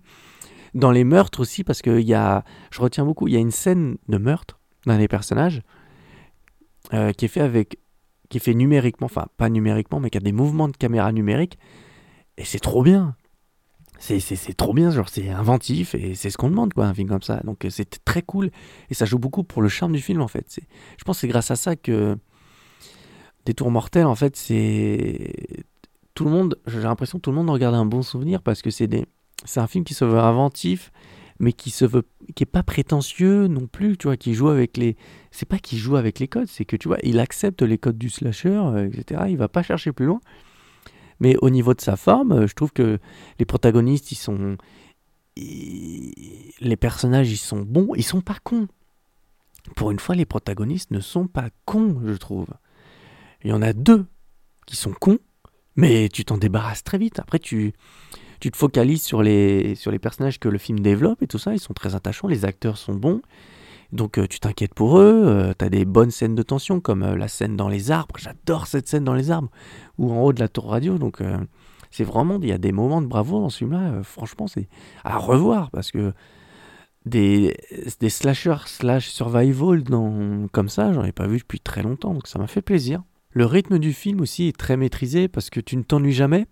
dans les meurtres aussi, parce que y a, je retiens beaucoup, il y a une scène de meurtre d'un des personnages euh, qui est fait avec, qui est fait numériquement, enfin pas numériquement, mais qui a des mouvements de caméra numériques, et c'est trop bien. C'est, trop bien, genre c'est inventif et c'est ce qu'on demande quoi, un film comme ça. Donc euh, c'est très cool et ça joue beaucoup pour le charme du film en fait. Je pense que c'est grâce à ça que Détour mortel en fait c'est tout le monde, j'ai l'impression que tout le monde en regarde un bon souvenir parce que c'est des, c'est un film qui se veut inventif, mais qui se veut, qui est pas prétentieux non plus, tu vois, qui joue avec les, c'est pas qu'il joue avec les codes, c'est que tu vois, il accepte les codes du slasher, euh, etc. Il va pas chercher plus loin. Mais au niveau de sa forme, euh, je trouve que les protagonistes, ils sont, les personnages, ils sont bons, ils sont pas cons. Pour une fois, les protagonistes ne sont pas cons, je trouve. Il y en a deux qui sont cons, mais tu t'en débarrasses très vite. Après, tu, tu te focalises sur les, sur les personnages que le film développe et tout ça. Ils sont très attachants, les acteurs sont bons. Donc euh, tu t'inquiètes pour eux. tu as des bonnes scènes de tension, comme euh, la scène dans les arbres. J'adore cette scène dans les arbres, ou en haut de la tour radio. Donc euh, c'est vraiment, il y a des moments de bravoure dans ce film-là. euh, franchement, c'est à revoir parce que des, des slashers slash survival dans, comme ça, j'en ai pas vu depuis très longtemps. Donc ça m'a fait plaisir. Le rythme du film aussi est très maîtrisé parce que tu ne t'ennuies jamais.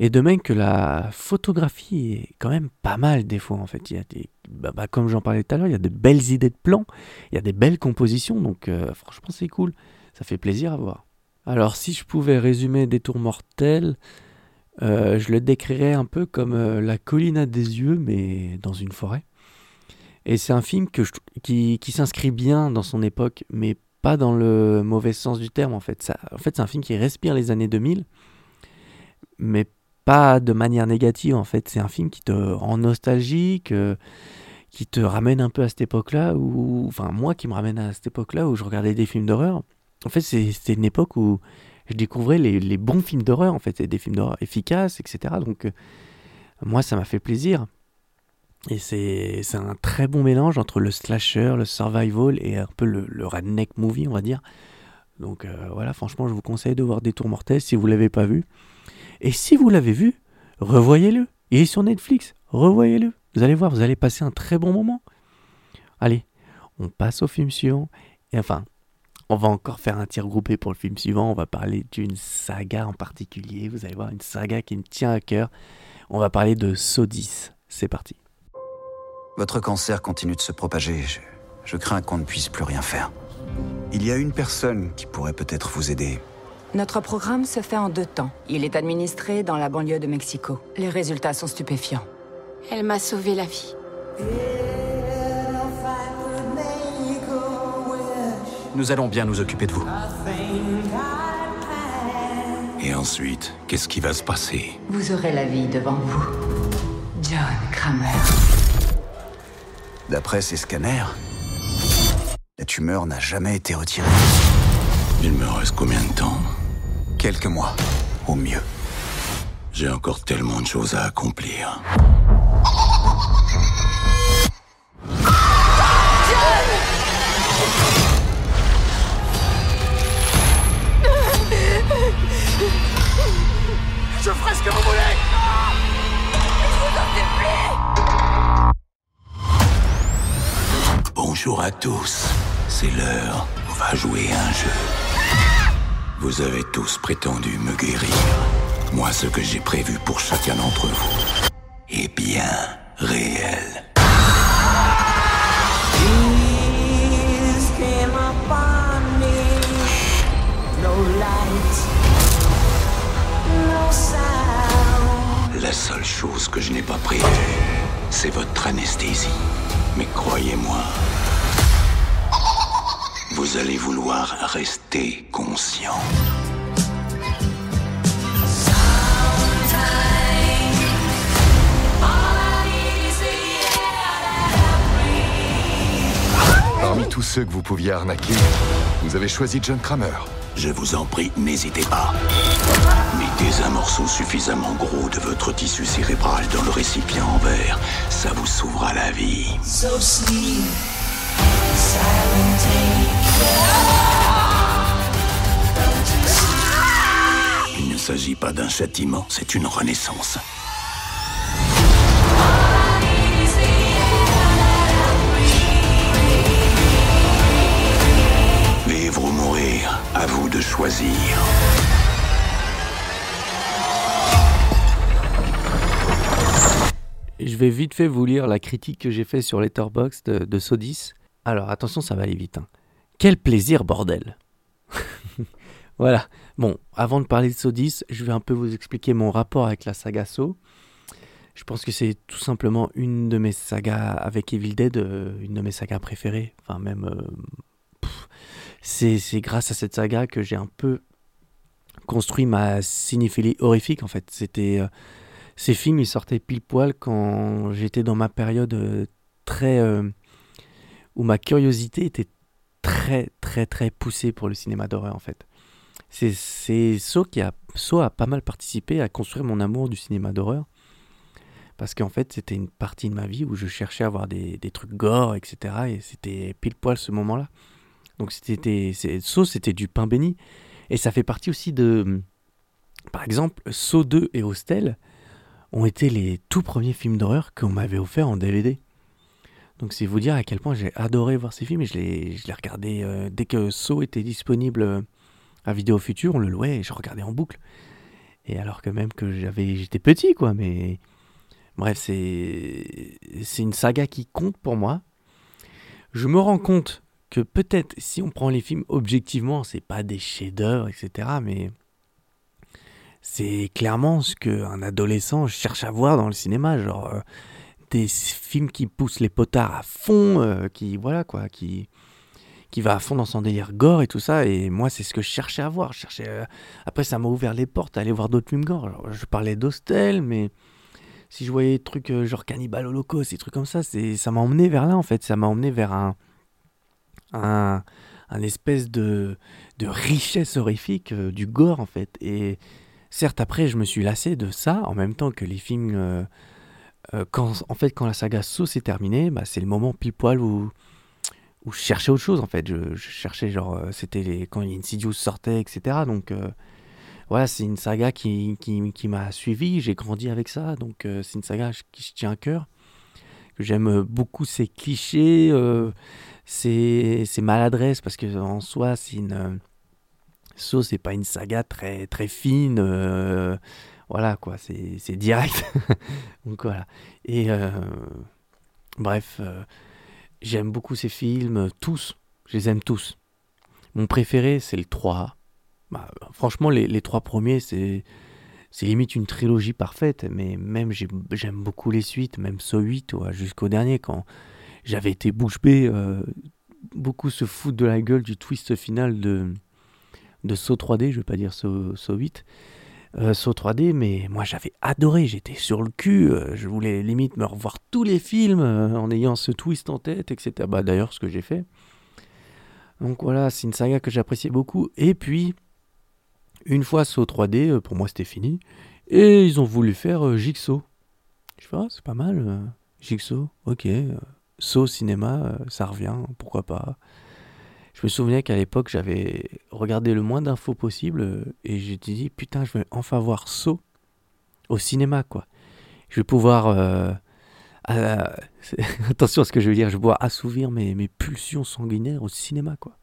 Et de même que la photographie est quand même pas mal des fois en fait. Il des, bah, bah, comme j'en parlais tout à l'heure, il y a de belles idées de plans, il y a des belles compositions, donc euh, franchement c'est cool. Ça fait plaisir à voir. Alors si je pouvais résumer Détour mortel, euh, je le décrirais un peu comme euh, la colline des yeux, mais dans une forêt. Et c'est un film que qui, qui s'inscrit bien dans son époque, mais pas dans le mauvais sens du terme en fait. Ça, en fait, c'est un film qui respire les années 2000, mais pas de manière négative en fait. C'est un film qui te rend nostalgique, euh, qui te ramène un peu à cette époque-là, où, enfin moi qui me ramène à cette époque-là où je regardais des films d'horreur. En fait, c'est- c'était une époque où je découvrais les, les bons films d'horreur en fait, et des films d'horreur efficaces, etc. Donc euh, moi, ça m'a fait plaisir. Et c'est un très bon mélange entre le slasher, le survival et un peu le, redneck movie, on va dire. Donc euh, voilà, franchement, je vous conseille de voir Détour mortel si vous l'avez pas vu. Et si vous l'avez vu, revoyez-le. Il est sur Netflix, revoyez-le. Vous allez voir, vous allez passer un très bon moment. Allez, on passe au film suivant. Et enfin, on va encore faire un tir groupé pour le film suivant. On va parler d'une saga en particulier. Vous allez voir une saga qui me tient à cœur. On va parler de Sodis. C'est parti. Votre cancer continue de se propager. Je, je crains qu'on ne puisse plus rien faire. Il y a une personne qui pourrait peut-être vous aider. Notre programme se fait en deux temps. Il est administré dans la banlieue de Mexico. Les résultats sont stupéfiants. Elle m'a sauvé la vie. Nous allons bien nous occuper de vous. Et ensuite, qu'est-ce qui va se passer? Vous aurez la vie devant vous. John Kramer. D'après ces scanners, la tumeur n'a jamais été retirée. Il me reste combien de temps? Quelques mois, au mieux. J'ai encore tellement de choses à accomplir. Je ferai ce que vous voulez Bonjour à tous. C'est l'heure. On va jouer un jeu. Vous avez tous prétendu me guérir. Moi, ce que j'ai prévu pour chacun d'entre vous est bien réel. La seule chose que je n'ai pas prévue, c'est votre anesthésie. Mais croyez-moi, vous allez vouloir rester conscient. Parmi tous ceux que vous pouviez arnaquer, vous avez choisi John Kramer. Je vous en prie, n'hésitez pas. Mettez un morceau suffisamment gros de votre tissu cérébral dans le récipient en verre. Ça vous sauvera la vie. So sleep, Il ne s'agit pas d'un châtiment, c'est une renaissance. Vivre ou mourir, à vous de choisir. Je vais vite fait vous lire la critique que j'ai fait sur Letterboxd de, de Sodis. Alors attention, ça va aller vite. hein. Quel plaisir, bordel Voilà. Bon, avant de parler de Sodis, je vais un peu vous expliquer mon rapport avec la saga So. Je pense que c'est tout simplement une de mes sagas avec Evil Dead, euh, une de mes sagas préférées. Enfin, même. euh, c'est grâce à cette saga que j'ai un peu construit ma cinéphilie horrifique en fait. C'était. euh, ces films, ils sortaient pile poil quand j'étais dans ma période très. où ma curiosité était très, très, très poussée pour le cinéma d'horreur, en fait. C'est So qui a, So a pas mal participé à construire mon amour du cinéma d'horreur. Parce qu'en fait, c'était une partie de ma vie où je cherchais à voir des, des trucs gore, etc. Et c'était pile poil ce moment-là. Donc, c'était. So, c'était du pain béni. Et ça fait partie aussi de. Par exemple, So 2 et Hostel ont été les tout premiers films d'horreur qu'on m'avait offert en DVD. Donc c'est vous dire à quel point j'ai adoré voir ces films et je les, je les regardais euh, dès que Saw était disponible euh, à Vidéo Future, on le louait et je regardais en boucle. Et alors que même que j'avais, j'étais petit, quoi. Mais bref, c'est c'est une saga qui compte pour moi. Je me rends compte que peut-être si on prend les films objectivement, c'est pas des chefs-d'œuvre, etc. Mais c'est clairement ce qu'un adolescent cherche à voir dans le cinéma, genre euh, des films qui poussent les potards à fond, euh, qui voilà quoi, qui qui va à fond dans son délire gore et tout ça. Et moi, c'est ce que je cherchais à voir. Cherchais, euh, Après, ça m'a ouvert les portes à aller voir d'autres films gore. Je parlais d'Hostel, mais si je voyais des trucs euh, genre Cannibal Holocaust, des trucs comme ça, c'est ça m'a emmené vers là en fait. Ça m'a emmené vers un un, un espèce de de richesse horrifique du gore en fait. Et certes, après, je me suis lassé de ça en même temps que les films. Euh, quand, en fait, quand la saga Saw s'est terminée, bah, c'est le moment pile poil où, je cherchais autre chose. En fait, je, je cherchais genre, euh, c'était quand Insidious sortait, etc. Donc euh, voilà, c'est une saga qui, qui, m'a suivi. J'ai grandi avec ça, donc c'est une saga qui se tient à cœur. J'aime beaucoup ces clichés, euh, ces, maladresses, parce que en soi, c'est une Saw, c'est pas une saga très très fine. Voilà quoi, c'est direct. Donc voilà. Et euh, bref, euh, j'aime beaucoup ces films, tous. Je les aime tous. Mon préféré, c'est le 3. Bah, franchement, les, les trois premiers, c'est c'est limite une trilogie parfaite. Mais même, j'ai- j'aime beaucoup les suites, même Saw 8 ouais, jusqu'au dernier, quand j'avais été bouche bée. euh, beaucoup se foutent de la gueule du twist final de, de Saw 3D, je vais pas dire Saw 8. Euh, Saw 3D, mais moi j'avais adoré, j'étais sur le cul, euh, je voulais limite me revoir tous les films euh, en ayant ce twist en tête, etc. Bah, D'ailleurs, ce que j'ai fait. Donc voilà, c'est une saga que j'appréciais beaucoup. Et puis, une fois Saw 3D, euh, pour moi c'était fini. Et ils ont voulu faire Jigsaw. Je fais, ah, c'est pas mal, Jigsaw, ok. Saw cinéma, ça revient, pourquoi pas. Je me souvenais qu'à l'époque, j'avais regardé le moins d'infos possible euh, et j'ai dit putain, je vais enfin voir Saw au cinéma quoi. Je vais pouvoir euh, attention à ce que je veux dire, je pouvoir assouvir mes, mes pulsions sanguinaires au cinéma quoi.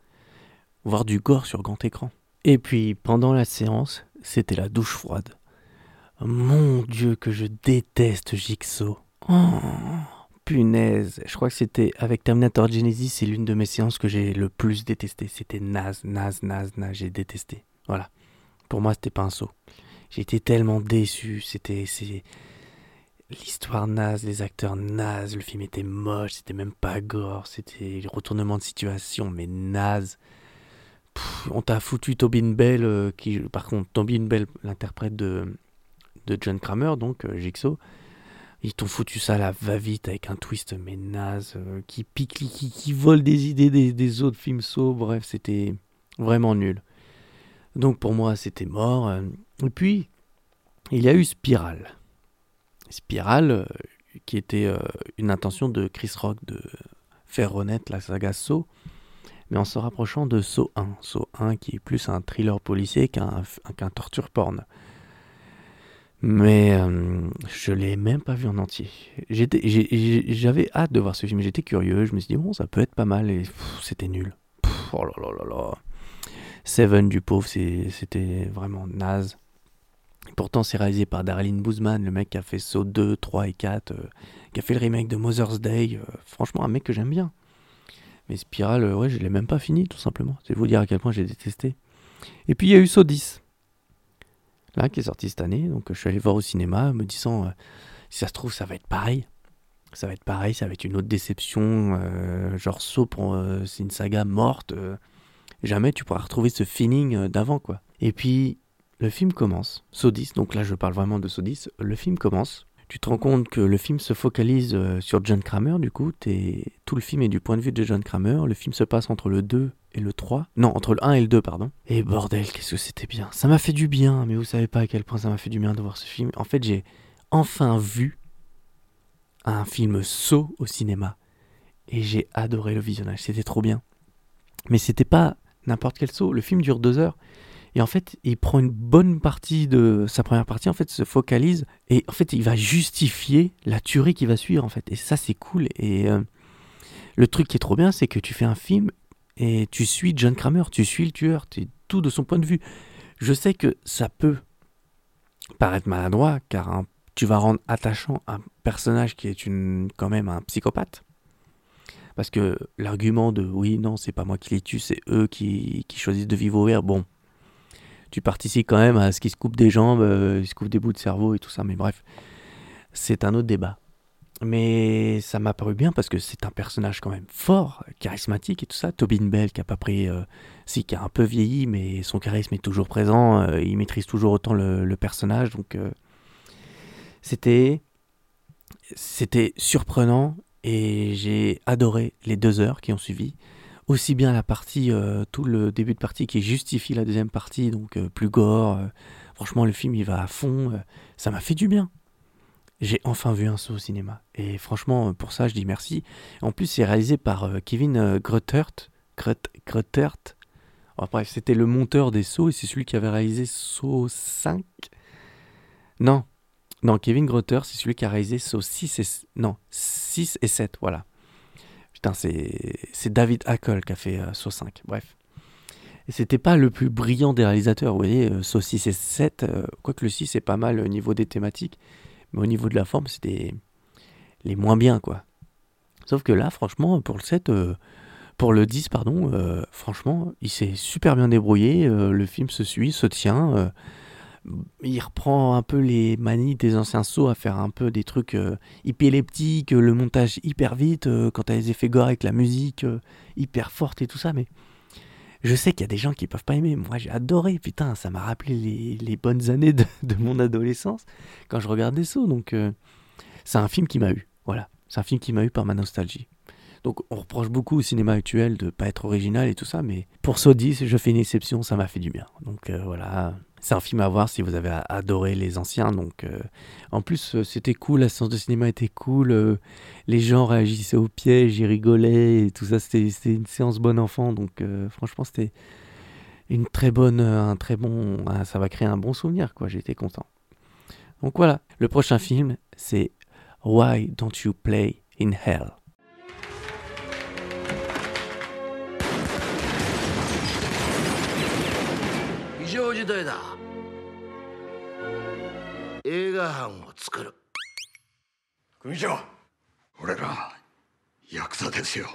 Voir du gore sur grand écran. Et puis pendant la séance, c'était la douche froide. Mon dieu que je déteste Jigsaw. Oh. Punaise, je crois que c'était avec Terminator Genesis, c'est l'une de mes séances que j'ai le plus détesté. C'était naze, naze, naze, naze, j'ai détesté. Voilà. Pour moi, c'était pas un saut. Été tellement déçu. C'était, l'histoire naze, les acteurs nazes, le film était moche, c'était même pas gore, c'était le retournement de situation, mais naze. Pff, on t'a foutu Tobin Bell, euh, qui, par contre, Tobin Bell, l'interprète de, de John Kramer, donc euh, Jigsaw. Ils t'ont foutu ça à la va-vite avec un twist mais naze, euh, qui pique, qui, vole des idées des, autres films sauts. Bref, c'était vraiment nul. Donc pour moi, c'était mort. euh. Et puis, il y a eu Spiral. Spiral, euh, qui était une intention de Chris Rock de faire renaître la saga Saw, mais en se rapprochant de Saw 1. Saw 1 qui est plus un thriller policier qu'un torture porn. Mais euh, je l'ai même pas vu en entier. J'avais hâte de voir ce film, j'étais curieux, je me suis dit bon ça peut être pas mal et c'était nul. Oh là là là là. Seven du pauvre, c'était vraiment naze. Pourtant c'est réalisé par Darlene Boozman, le mec qui a fait Saw 2, 3 et 4, euh, qui a fait le remake de Mother's Day. euh, franchement un mec que j'aime bien. Mais Spiral, euh, ouais je l'ai même pas fini tout simplement. C'est vous dire à quel point j'ai détesté. Et puis il y a eu Saw 10 là qui est sorti cette année. Donc je suis allé voir au cinéma, me disant euh, si ça se trouve ça va être pareil. Ça va être pareil, ça va être une autre déception. euh, genre euh, c'est une saga morte. euh, jamais tu pourras retrouver ce feeling euh, d'avant quoi. Et puis le film commence, 10, donc là je parle vraiment de 10. Le film commence. Tu te rends compte que le film se focalise euh, sur John Kramer, du coup, t'es- tout le film est du point de vue de John Kramer. Le film se passe entre le 2 et le 3. Non, entre le 1 et le 2, pardon. Et bordel, qu'est-ce que c'était bien. Ça m'a fait du bien, mais vous savez pas à quel point ça m'a fait du bien de voir ce film. En fait, j'ai enfin vu un film saut au cinéma. Et j'ai adoré le visionnage, c'était trop bien. Mais c'était pas n'importe quel saut. Le film dure deux heures. Et en fait, il prend une bonne partie de sa première partie, en fait, se focalise et en fait, il va justifier la tuerie qui va suivre, en fait. Et ça, c'est cool. Et euh, le truc qui est trop bien, c'est que tu fais un film et tu suis John Kramer, tu suis le tueur. Tu tout de son point de vue. Je sais que ça peut paraître maladroit, car tu vas rendre attachant un personnage qui est une, quand même un psychopathe. Parce que l'argument de oui, non, c'est pas moi qui les tue, c'est eux qui, qui choisissent de vivre au vert, bon, tu participes quand même à ce qu'ils se coupent des jambes, euh, ils se coupent des bouts de cerveau et tout ça, mais bref, c'est un autre débat. Mais ça m'a paru bien parce que c'est un personnage quand même fort, charismatique et tout ça. Tobin Bell qui a pas pris, euh, qui a un peu vieilli, mais son charisme est toujours présent. euh, il maîtrise toujours autant le, personnage, donc c'était c'était surprenant et j'ai adoré les deux heures qui ont suivi. Aussi bien la partie, euh, tout le début de partie qui justifie la deuxième partie, donc euh, plus gore. euh, franchement, le film il va à fond. ça m'a fait du bien. J'ai enfin vu un saut au cinéma. Et franchement, pour ça, je dis merci. En plus, c'est réalisé par Kevin euh, Gruttert. Grut- Gruttert. Oh, bref, c'était le monteur des sauts et c'est celui qui avait réalisé Saut 5. Non. Non, Kevin Grutter, c'est celui qui a réalisé Saut 6 et... Non, 6 et 7, voilà. C'est c'est David Hackle qui a fait euh, Saut 5. Bref. C'était pas le plus brillant des réalisateurs, vous voyez, euh, Saut 6 et 7, euh, quoique le 6 est pas mal au niveau des thématiques, mais au niveau de la forme, c'était les moins bien, quoi. Sauf que là, franchement, pour le 7, euh, pour le 10, pardon, euh, franchement, il s'est super bien débrouillé, le film se suit, se tient, il reprend un peu les manies des anciens sauts à faire un peu des trucs euh, épileptiques, le montage hyper vite, euh, quand t'as les effets gore avec la musique euh, hyper forte et tout ça, mais je sais qu'il y a des gens qui peuvent pas aimer. Moi, j'ai adoré. Putain, ça m'a rappelé les, bonnes années de, mon adolescence quand je regardais ça. Donc, euh, c'est un film qui m'a eu. Voilà. C'est un film qui m'a eu par ma nostalgie. Donc, on reproche beaucoup au cinéma actuel de pas être original et tout ça, mais pour 10, je fais une exception, ça m'a fait du bien. Donc, euh, voilà. C'est un film à voir si vous avez adoré les anciens. Donc, euh, en plus, euh, c'était cool, la séance de cinéma était cool. euh, les gens réagissaient au piège, ils rigolaient et tout ça. C'était une séance bon enfant. Donc, franchement, c'était une très bonne, un très bon, ça va créer un bon souvenir, quoi. J'étais content. Donc voilà, le prochain film, c'est Why Don't You Play in Hell? 常事態だ。映画班を作る。組長俺らヤクザですよ。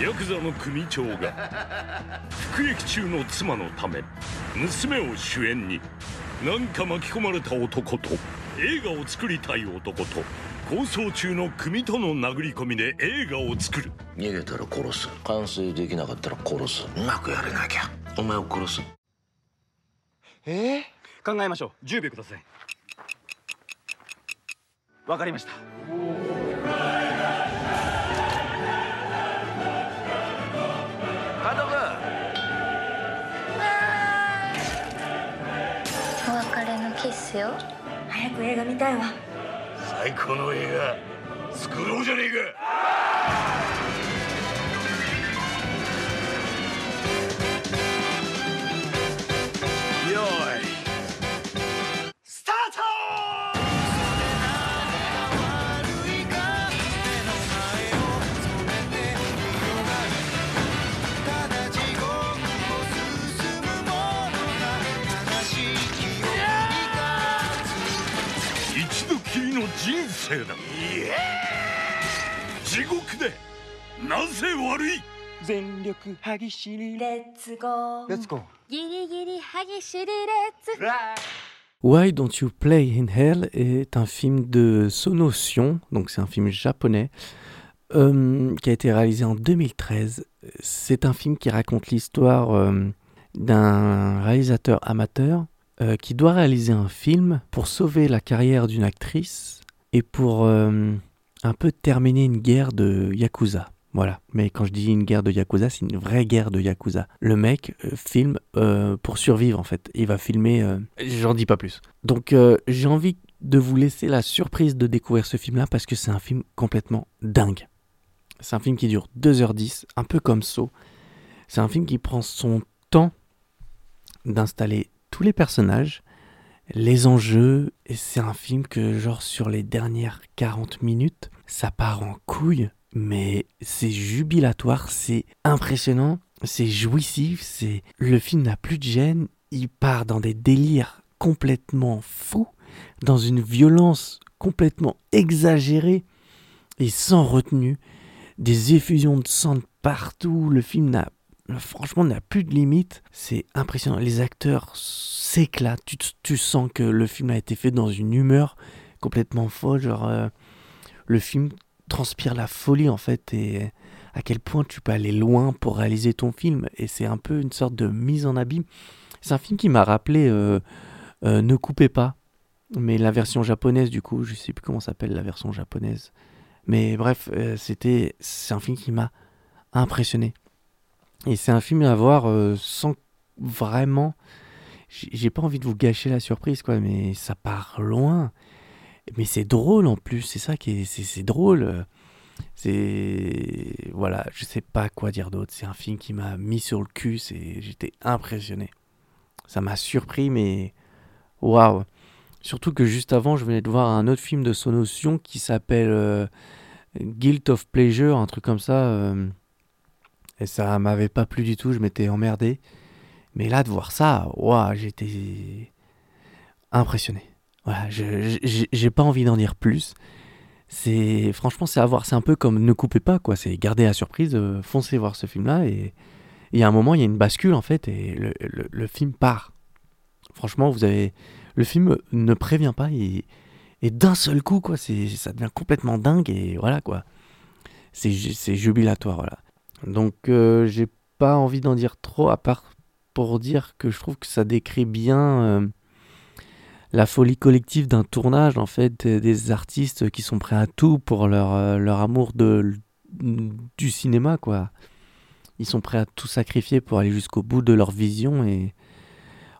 ヤクザの組長が 服役中の妻のため娘を主演に何か巻き込まれた男と映画を作りたい男と構想中の組との殴り込みで映画を作る。逃げたら殺す。完成できなかったら殺す。うまくやれなきゃお前を殺すええ？考えましょう。10秒ください。わかりました。お別れのキッスよ。早く映画見たいわ。最高の映画。作ろうじゃねえか 人生だ地獄でなぜ悪い全力歯ぎしりレッツゴーレッツゴーギリギリ歯ぎしりレッツ Why Don't You Play in Hell est un film de Sonotion, donc c'est un film japonais, euh, qui a été réalisé en 2013. C'est un film qui raconte l'histoire euh, d'un réalisateur amateur euh, qui doit réaliser un film pour sauver la carrière d'une actrice et pour euh, un peu terminer une guerre de Yakuza. Voilà, mais quand je dis une guerre de Yakuza, c'est une vraie guerre de Yakuza. Le mec euh, filme euh, pour survivre en fait. Il va filmer, j'en dis pas plus. Donc j'ai envie de vous laisser la surprise de découvrir ce film-là parce que c'est un film complètement dingue. C'est un film qui dure 2h10, un peu comme Saw. C'est un film qui prend son temps d'installer tous les personnages, les enjeux, c'est un film que genre sur les dernières 40 minutes, ça part en couille, mais c'est jubilatoire, c'est impressionnant. c'est jouissif, c'est le film n'a plus de gêne, il part dans des délires complètement fous, dans une violence complètement exagérée et sans retenue, des effusions de sang partout, le film n'a franchement n'a plus de limite, c'est impressionnant, les acteurs s'éclatent, tu, tu, sens que le film a été fait dans une humeur complètement folle, genre euh, le film transpire la folie en fait et à quel point tu peux aller loin pour réaliser ton film et c'est un peu une sorte de mise en abîme. C'est un film qui m'a rappelé euh, euh, Ne coupez pas, mais la version japonaise du coup, je sais plus comment s'appelle la version japonaise. Mais bref, c'était c'est un film qui m'a impressionné. Et c'est un film à voir sans vraiment j'ai pas envie de vous gâcher la surprise quoi, mais ça part loin. Mais c'est drôle en plus, c'est ça qui est c'est drôle. C'est voilà, je sais pas quoi dire d'autre. C'est un film qui m'a mis sur le cul. J'étais impressionné. Ça m'a surpris, mais waouh. Surtout que juste avant, je venais de voir un autre film de Sonotion qui s'appelle euh, Guilt of Pleasure, un truc comme ça. Euh, et ça m'avait pas plu du tout. Je m'étais emmerdé. Mais là, de voir ça, waouh, j'étais impressionné. Voilà, j'ai pas envie d'en dire plus c'est franchement c'est à voir c'est un peu comme ne coupez pas quoi c'est garder la surprise euh, foncez voir ce film là et il y a un moment il y a une bascule en fait et le, le, film part franchement vous avez le film ne prévient pas et, et d'un seul coup quoi c'est ça devient complètement dingue et voilà quoi c'est jubilatoire voilà donc euh, j'ai pas envie d'en dire trop à part pour dire que je trouve que ça décrit bien euh, la folie collective d'un tournage, en fait, des artistes qui sont prêts à tout pour leur, euh, leur amour de, du cinéma, quoi. Ils sont prêts à tout sacrifier pour aller jusqu'au bout de leur vision et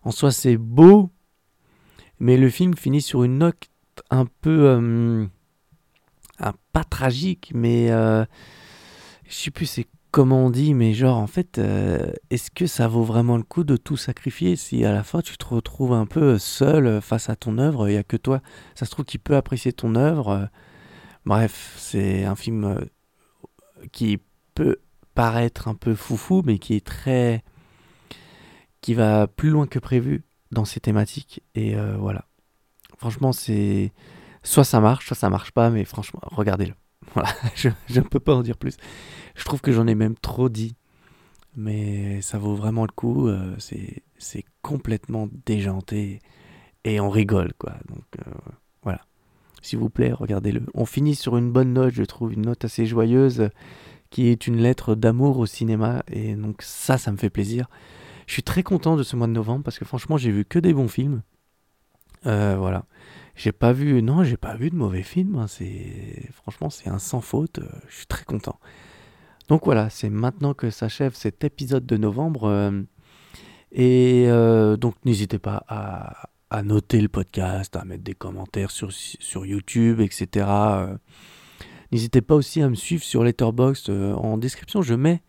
en soi c'est beau, mais le film finit sur une note un peu, un, pas tragique, mais je sais plus c'est comment on dit, mais genre, en fait, euh, est-ce que ça vaut vraiment le coup de tout sacrifier si à la fin tu te retrouves un peu seul face à ton œuvre, il n'y a que toi, ça se trouve, qui peut apprécier ton œuvre. Euh, bref, c'est un film euh, qui peut paraître un peu foufou, mais qui est très. qui va plus loin que prévu dans ses thématiques. Et voilà. Franchement, c'est. Soit ça marche, soit ça marche pas, mais franchement, regardez-le. Voilà, je ne peux pas en dire plus. Je trouve que j'en ai même trop dit. Mais ça vaut vraiment le coup. Euh, c'est complètement déjanté. Et on rigole, quoi. Donc euh, voilà. S'il vous plaît, regardez-le. On finit sur une bonne note, je trouve, une note assez joyeuse, qui est une lettre d'amour au cinéma. Et donc ça, ça me fait plaisir. Je suis très content de ce mois de novembre parce que franchement, j'ai vu que des bons films. Euh, voilà. J'ai pas vu, non, j'ai pas vu de mauvais films. Hein. C'est franchement, c'est un sans faute. Je suis très content. Donc voilà, c'est maintenant que s'achève cet épisode de novembre. Euh, et euh, donc n'hésitez pas à, noter le podcast, à mettre des commentaires sur, sur YouTube, etc. Euh, n'hésitez pas aussi à me suivre sur Letterboxd. en description, je mets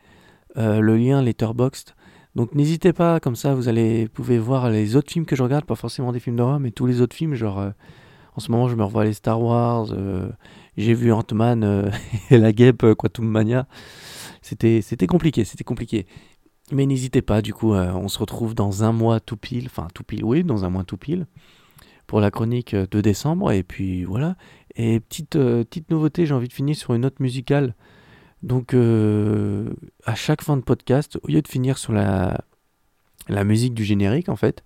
le lien Letterboxd. Donc n'hésitez pas, comme ça vous allez pouvez voir les autres films que je regarde, pas forcément des films d'horreur, mais tous les autres films, genre en ce moment je me revois les Star Wars, j'ai vu Ant-Man et la guêpe Quantum Mania. C'était, compliqué, c'était compliqué. Mais n'hésitez pas, du coup, euh, on se retrouve dans un mois tout pile, enfin tout pile, oui, dans un mois tout pile, pour la chronique de décembre. Et puis voilà. Et petite, euh, petite nouveauté, j'ai envie de finir sur une note musicale. Donc, euh, à chaque fin de podcast, au lieu de finir sur la, la musique du générique, en fait,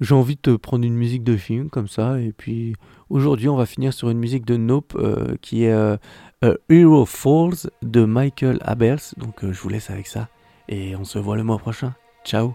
j'ai envie de prendre une musique de film comme ça. Et puis, aujourd'hui, on va finir sur une musique de Nope euh, qui est euh, Hero Falls de Michael Abels. Donc, je vous laisse avec ça. Et on se voit le mois prochain. Ciao!